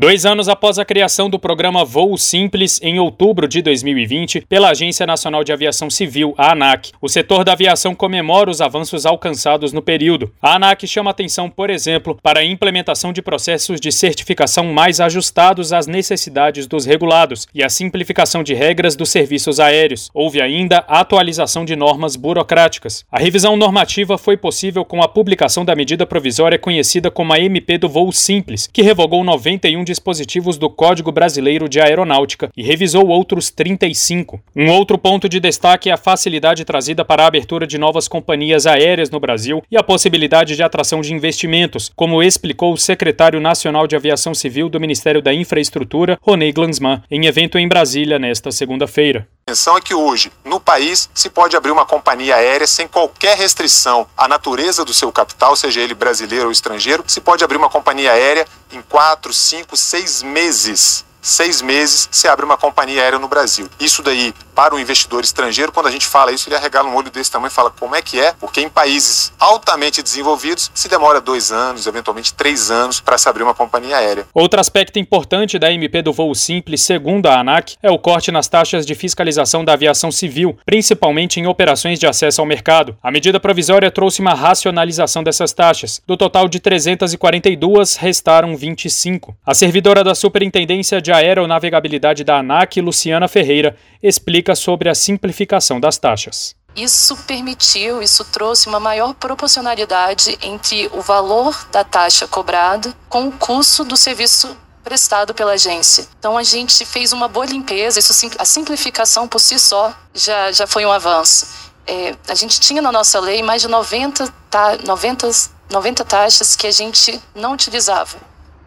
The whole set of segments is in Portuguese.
Dois anos após a criação do programa Voo Simples, em outubro de 2020, pela Agência Nacional de Aviação Civil, a ANAC, o setor da aviação comemora os avanços alcançados no período. A ANAC chama atenção, por exemplo, para a implementação de processos de certificação mais ajustados às necessidades dos regulados e a simplificação de regras dos serviços aéreos. Houve ainda a atualização de normas burocráticas. A revisão normativa foi possível com a publicação da medida provisória conhecida como a MP do Voo Simples, que revogou 91 dispositivos do Código Brasileiro de Aeronáutica e revisou outros 35. Um outro ponto de destaque é a facilidade trazida para a abertura de novas companhias aéreas no Brasil e a possibilidade de atração de investimentos, como explicou o secretário nacional de Aviação Civil do Ministério da Infraestrutura, Ronei Glansman, em evento em Brasília nesta segunda-feira. Atenção é que hoje, no país, se pode abrir uma companhia aérea sem qualquer restrição à natureza do seu capital, seja ele brasileiro ou estrangeiro, se pode abrir uma companhia aérea em quatro, cinco, seis meses seis meses se abre uma companhia aérea no Brasil. Isso daí, para o investidor estrangeiro, quando a gente fala isso, ele arregala um olho desse tamanho e fala como é que é, porque em países altamente desenvolvidos se demora dois anos, eventualmente três anos, para se abrir uma companhia aérea. Outro aspecto importante da MP do voo simples, segundo a ANAC, é o corte nas taxas de fiscalização da aviação civil, principalmente em operações de acesso ao mercado. A medida provisória trouxe uma racionalização dessas taxas. Do total de 342, restaram 25. A servidora da Superintendência de Aeronavegabilidade da ANAC, Luciana Ferreira, explica sobre a simplificação das taxas. Isso permitiu, isso trouxe uma maior proporcionalidade entre o valor da taxa cobrada com o custo do serviço prestado pela agência. Então a gente fez uma boa limpeza, isso, a simplificação por si só já, já foi um avanço. É, a gente tinha na nossa lei mais de 90, ta, 90, 90 taxas que a gente não utilizava.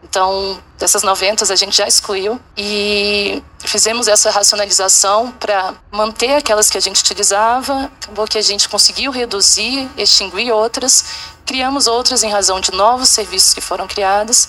Então, dessas 90 a gente já excluiu e fizemos essa racionalização para manter aquelas que a gente utilizava, acabou que a gente conseguiu reduzir, extinguir outras, criamos outras em razão de novos serviços que foram criados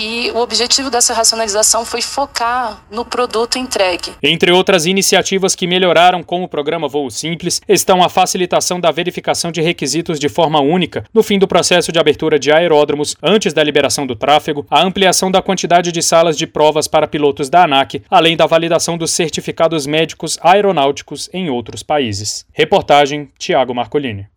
e o objetivo dessa racionalização foi focar no produto entregue. Entre outras iniciativas que melhoraram com o programa Voo Simples estão a facilitação da verificação de requisitos de forma única no fim do processo de abertura de aeródromos antes da liberação do tráfego, a ampliação da quantidade de salas de provas para pilotos da ANAC, além da validação dos certificados médicos aeronáuticos em outros países. Reportagem Tiago Marcolini.